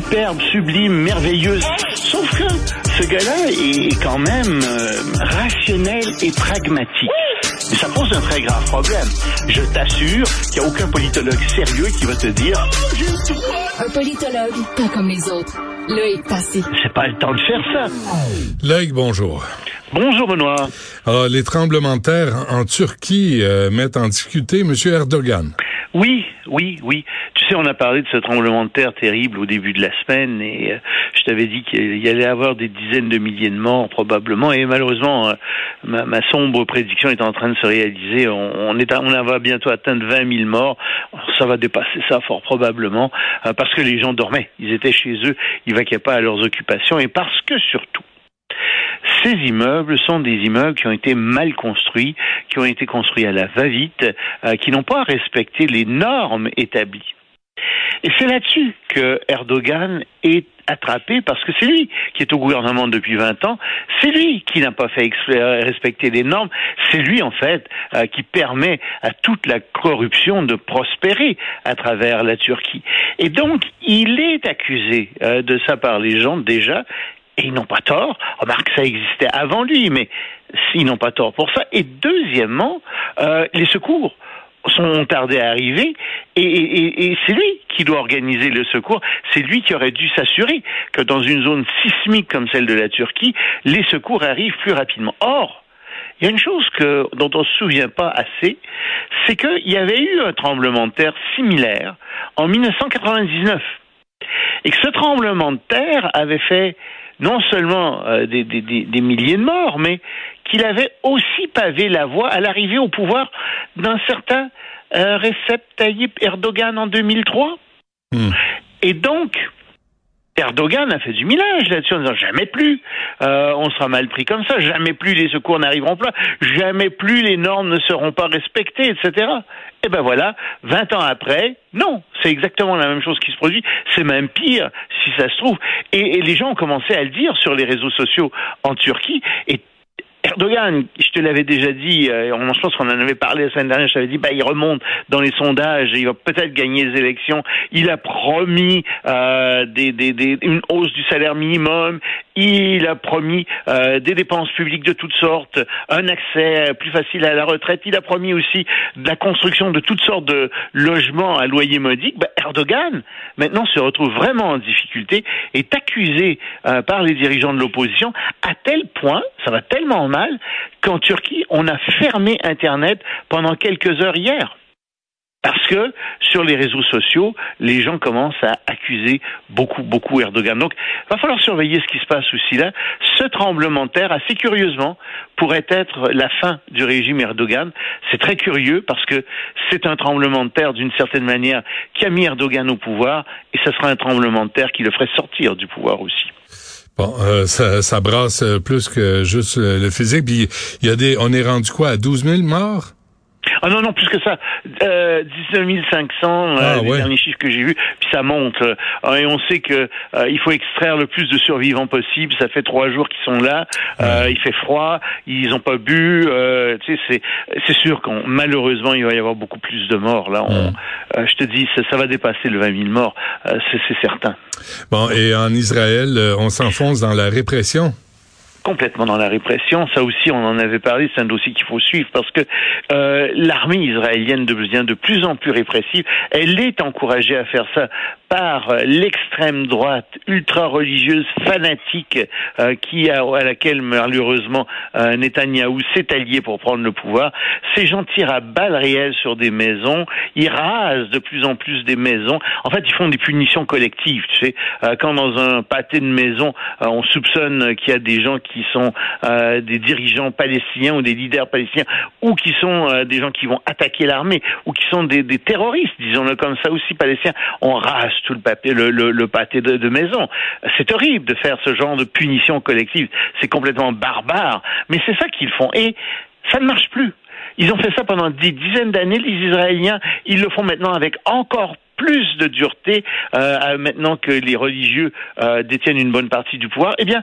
Superbe, sublime, merveilleuse. Sauf que ce gars-là est quand même euh, rationnel et pragmatique. Et ça pose un très grave problème. Je t'assure qu'il n'y a aucun politologue sérieux qui va te dire Un politologue, pas comme les autres. Loïc Passy. c'est pas le temps de faire ça. Loïc, bonjour. Bonjour Benoît. Alors, les tremblements de terre en Turquie euh, mettent en difficulté M. Erdogan. Oui, oui, oui. Tu sais, on a parlé de ce tremblement de terre terrible au début de la semaine et euh, je t'avais dit qu'il y allait avoir des dizaines de milliers de morts probablement et malheureusement, euh, ma, sombre prédiction est en train de se réaliser. On, est, on va bientôt atteindre 20 000 morts. Ça va dépasser ça fort probablement euh, parce que les gens dormaient. Ils étaient chez eux, ils vaquaient pas à leurs occupations et parce que surtout, ces immeubles sont des immeubles qui ont été mal construits, qui ont été construits à la va-vite, euh, qui n'ont pas respecté les normes établies. Et c'est là-dessus que Erdogan est attrapé parce que c'est lui qui est au gouvernement depuis 20 ans, c'est lui qui n'a pas fait euh, respecter les normes, c'est lui en fait euh, qui permet à toute la corruption de prospérer à travers la Turquie. Et donc il est accusé de ça par les gens déjà et ils n'ont pas tort. Remarque, ça existait avant lui, mais ils n'ont pas tort pour ça. Et deuxièmement, euh, les secours sont tardés à arriver et, et- et c'est lui qui doit organiser le secours. C'est lui qui aurait dû s'assurer que dans une zone sismique comme celle de la Turquie, les secours arrivent plus rapidement. Or, il y a une chose que, dont on ne se souvient pas assez, c'est qu'il y avait eu un tremblement de terre similaire en 1999 et que ce tremblement de terre avait fait non seulement euh, des, des- des- des milliers de morts, mais qu'il avait aussi pavé la voie à l'arrivée au pouvoir d'un certain euh, Recep Tayyip Erdogan en 2003. Hmm. Et donc, Erdogan a fait du millage là-dessus en disant jamais plus. Euh, on sera mal pris comme ça, jamais plus les secours n'arriveront pas, jamais plus les normes ne seront pas respectées, etc. Et ben voilà, 20 ans après, non, c'est exactement la même chose qui se produit, c'est même pire si ça se trouve. Et, et les gens ont commencé à le dire sur les réseaux sociaux en Turquie, et Erdogan, je te l'avais déjà dit, euh, je pense qu'on en avait parlé la semaine dernière, je t'avais dit, bah, il remonte dans les sondages il va peut-être gagner les élections. Il a promis euh, des, des, des, une hausse du salaire minimum, il a promis euh, des dépenses publiques de toutes sortes, un accès plus facile à la retraite, il a promis aussi de la construction de toutes sortes de logements à loyer modique. Bah, Erdogan, maintenant, se retrouve vraiment en difficulté, est accusé euh, par les dirigeants de l'opposition, à tel point, ça va tellement qu'en Turquie, on a fermé Internet pendant quelques heures hier. Parce que sur les réseaux sociaux, les gens commencent à accuser beaucoup, beaucoup Erdogan. Donc, il va falloir surveiller ce qui se passe aussi là. Ce tremblement de terre, assez curieusement, pourrait être la fin du régime Erdogan. C'est très curieux parce que c'est un tremblement de terre d'une certaine manière qui a mis Erdogan au pouvoir et ce sera un tremblement de terre qui le ferait sortir du pouvoir aussi. Bon, euh, ça, ça brasse euh, plus que juste le physique. Puis il y a des, on est rendu quoi à 12 000 morts? Ah non, non, plus que ça. Euh, 19 500, euh, Ah, les ouais. derniers chiffres que j'ai vus, puis ça monte. Euh, et on sait que euh, il faut extraire le plus de survivants possible. Ça fait trois jours qu'ils sont là. Euh, il fait froid, ils n'ont pas bu. Euh, tu sais, c'est c'est sûr qu'on malheureusement il va y avoir beaucoup plus de morts. Là, on, euh, je te dis, ça, ça va dépasser le 20 000 morts. Euh, c'est certain. Bon, et en Israël, euh, on s'enfonce dans la répression. Complètement dans la répression. Ça aussi, on en avait parlé, c'est un dossier qu'il faut suivre parce que euh, l'armée israélienne devient de plus en plus répressive. Elle est encouragée à faire ça par l'extrême droite ultra-religieuse fanatique euh, qui a, à laquelle malheureusement euh, Netanyahou s'est allié pour prendre le pouvoir. Ces gens tirent à balles réelles sur des maisons, ils rasent de plus en plus des maisons. En fait, ils font des punitions collectives. Tu sais, euh, quand dans un pâté de maison, euh, on soupçonne qu'il y a des gens qui sont euh, des dirigeants palestiniens ou des leaders palestiniens, ou qui sont euh, des gens qui vont attaquer l'armée, ou qui sont des, des terroristes, disons-le comme ça aussi, palestiniens, on rase tout le, papier, le, pâté de, de maison. C'est horrible de faire ce genre de punition collective. C'est complètement barbare, mais c'est ça qu'ils font. Et ça ne marche plus. Ils ont fait ça pendant des dizaines d'années, les Israéliens. Ils le font maintenant avec encore plus de dureté euh, maintenant que les religieux euh, détiennent une bonne partie du pouvoir, eh bien,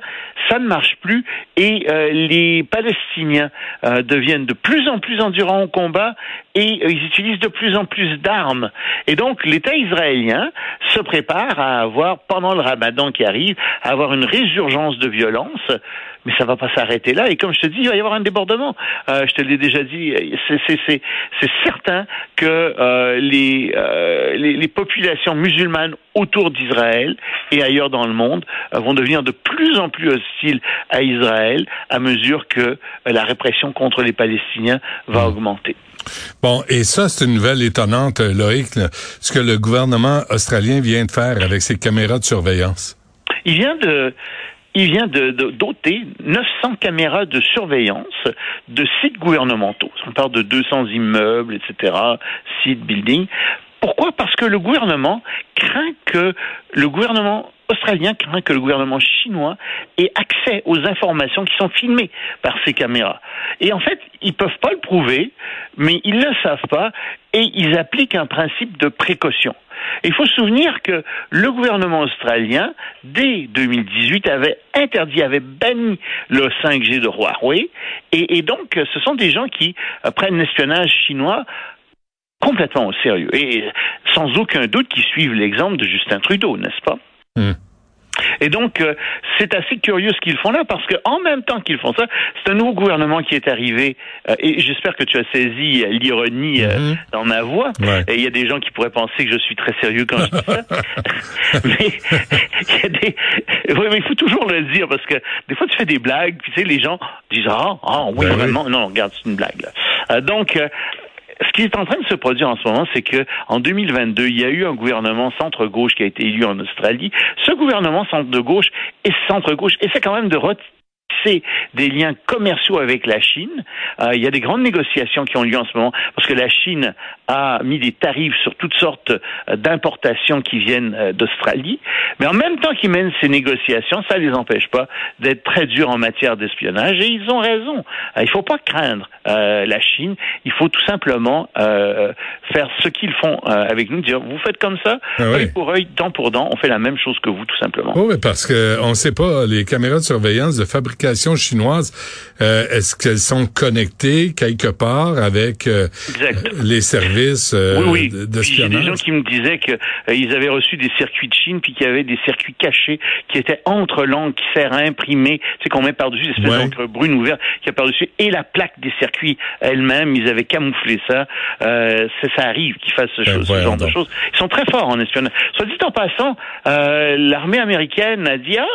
ça ne marche plus et euh, les Palestiniens euh, deviennent de plus en plus endurants au combat et euh, ils utilisent de plus en plus d'armes. Et donc, l'État israélien se prépare à avoir, pendant le ramadan qui arrive, à avoir une résurgence de violence mais ça va pas s'arrêter là. Et comme je te dis, il va y avoir un débordement. Euh, je te l'ai déjà dit, c'est certain que euh, les, euh, les, les populations musulmanes autour d'Israël et ailleurs dans le monde euh, vont devenir de plus en plus hostiles à Israël à mesure que euh, la répression contre les Palestiniens va augmenter. Bon, et ça, c'est une nouvelle étonnante, Loïc, là, ce que le gouvernement australien vient de faire avec ses caméras de surveillance. Il vient de il vient de, de, doter 900 caméras de surveillance de sites gouvernementaux. On parle de 200 immeubles, etc., sites, buildings. Pourquoi Parce que le gouvernement craint que le gouvernement australien craint que le gouvernement chinois ait accès aux informations qui sont filmées par ces caméras. Et en fait, ils peuvent pas le prouver, mais ils ne le savent pas et ils appliquent un principe de précaution. Il faut se souvenir que le gouvernement australien, dès 2018, avait interdit, avait banni le 5G de Huawei. Et, et donc, ce sont des gens qui euh, prennent l'espionnage chinois complètement au sérieux. Et sans aucun doute qui suivent l'exemple de Justin Trudeau, n'est-ce pas? Hmm. Et donc, euh, c'est assez curieux ce qu'ils font là, parce que en même temps qu'ils font ça, c'est un nouveau gouvernement qui est arrivé, euh, et j'espère que tu as saisi l'ironie euh, Mhm. dans ma voix. Ouais. Et il y a des gens qui pourraient penser que je suis très sérieux quand je dis ça. mais il y a des... Oui, mais il faut toujours le dire, parce que des fois, tu fais des blagues, puis tu sais, les gens disent « Ah, ah oui, Ben oui. vraiment. Non, regarde, c'est une blague. Là. Euh, donc... ce qui est en train de se produire en ce moment, c'est que en 2022, il y a eu un gouvernement centre-gauche qui a été élu en Australie. Ce gouvernement centre-gauche et centre-gauche essaie quand même de retisser des liens commerciaux avec la Chine. Euh, il y a des grandes négociations qui ont lieu en ce moment parce que la Chine a mis des tarifs sur toutes sortes euh, d'importations qui viennent euh, d'Australie. Mais en même temps qu'ils mènent ces négociations, ça les empêche pas d'être très durs en matière d'espionnage et ils ont raison. Il faut pas craindre euh, la Chine. Il faut tout simplement euh, faire ce qu'ils font euh, avec nous, dire vous faites comme ça, Ah oui. œil pour œil, dent pour dent, on fait la même chose que vous tout simplement. Oui, parce que on sait pas, les caméras de surveillance de fabrication chinoise, euh, est-ce qu'elles sont connectées quelque part avec euh, les services euh, oui, oui. de- Puis J'ai des gens d'espionnage? qui me disaient que euh, avaient reçu des circuits de Chine, puis qu'il y avait des circuits cachés qui étaient entre l'encre qui sert à imprimer, sais qu'on met par-dessus, l'espèce Ouais. d'encre brune ouverte qui a par-dessus, et la plaque des circuits elle-même, ils avaient camouflé ça. Euh, c'est- ça arrive qu'ils fassent ce, Ben, ce genre de choses. Ils sont très forts en espionnage. Soit dit en passant, l'armée américaine a dit ah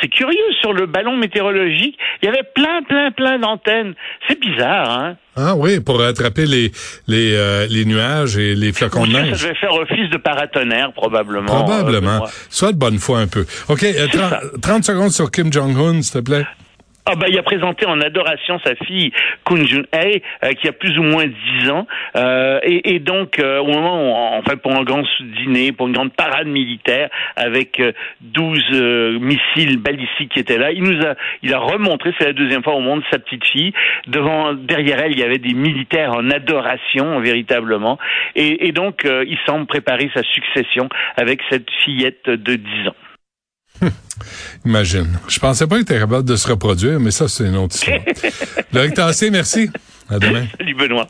c'est curieux sur le ballon météorologique, il y avait plein plein plein d'antennes. C'est bizarre, hein? Ah oui, pour attraper les les euh, les nuages et les flocons de neige. ça devait faire office de paratonnerre probablement. Probablement. Euh, moi. Soit de bonne foi un peu. OK, euh, 30, 30 secondes sur Kim Jong-un, s'il te plaît. Ah bah il a présenté en adoration sa fille Kun Jun-hye euh, qui a plus ou moins 10 ans. Euh, et, et donc euh, au moment où, en fait pour un grand dîner pour une grande parade militaire avec euh, 12 euh, missiles balistiques qui étaient là il nous a il a remontré c'est la deuxième fois au monde sa petite fille. Devant derrière elle il y avait des militaires en adoration véritablement. Et, et donc euh, il semble préparer sa succession avec cette fillette de 10 ans Imagine. Je pensais pas qu'il était capable de se reproduire, mais ça, c'est une autre histoire. Loïc Tassé, merci. À demain. Salut Benoît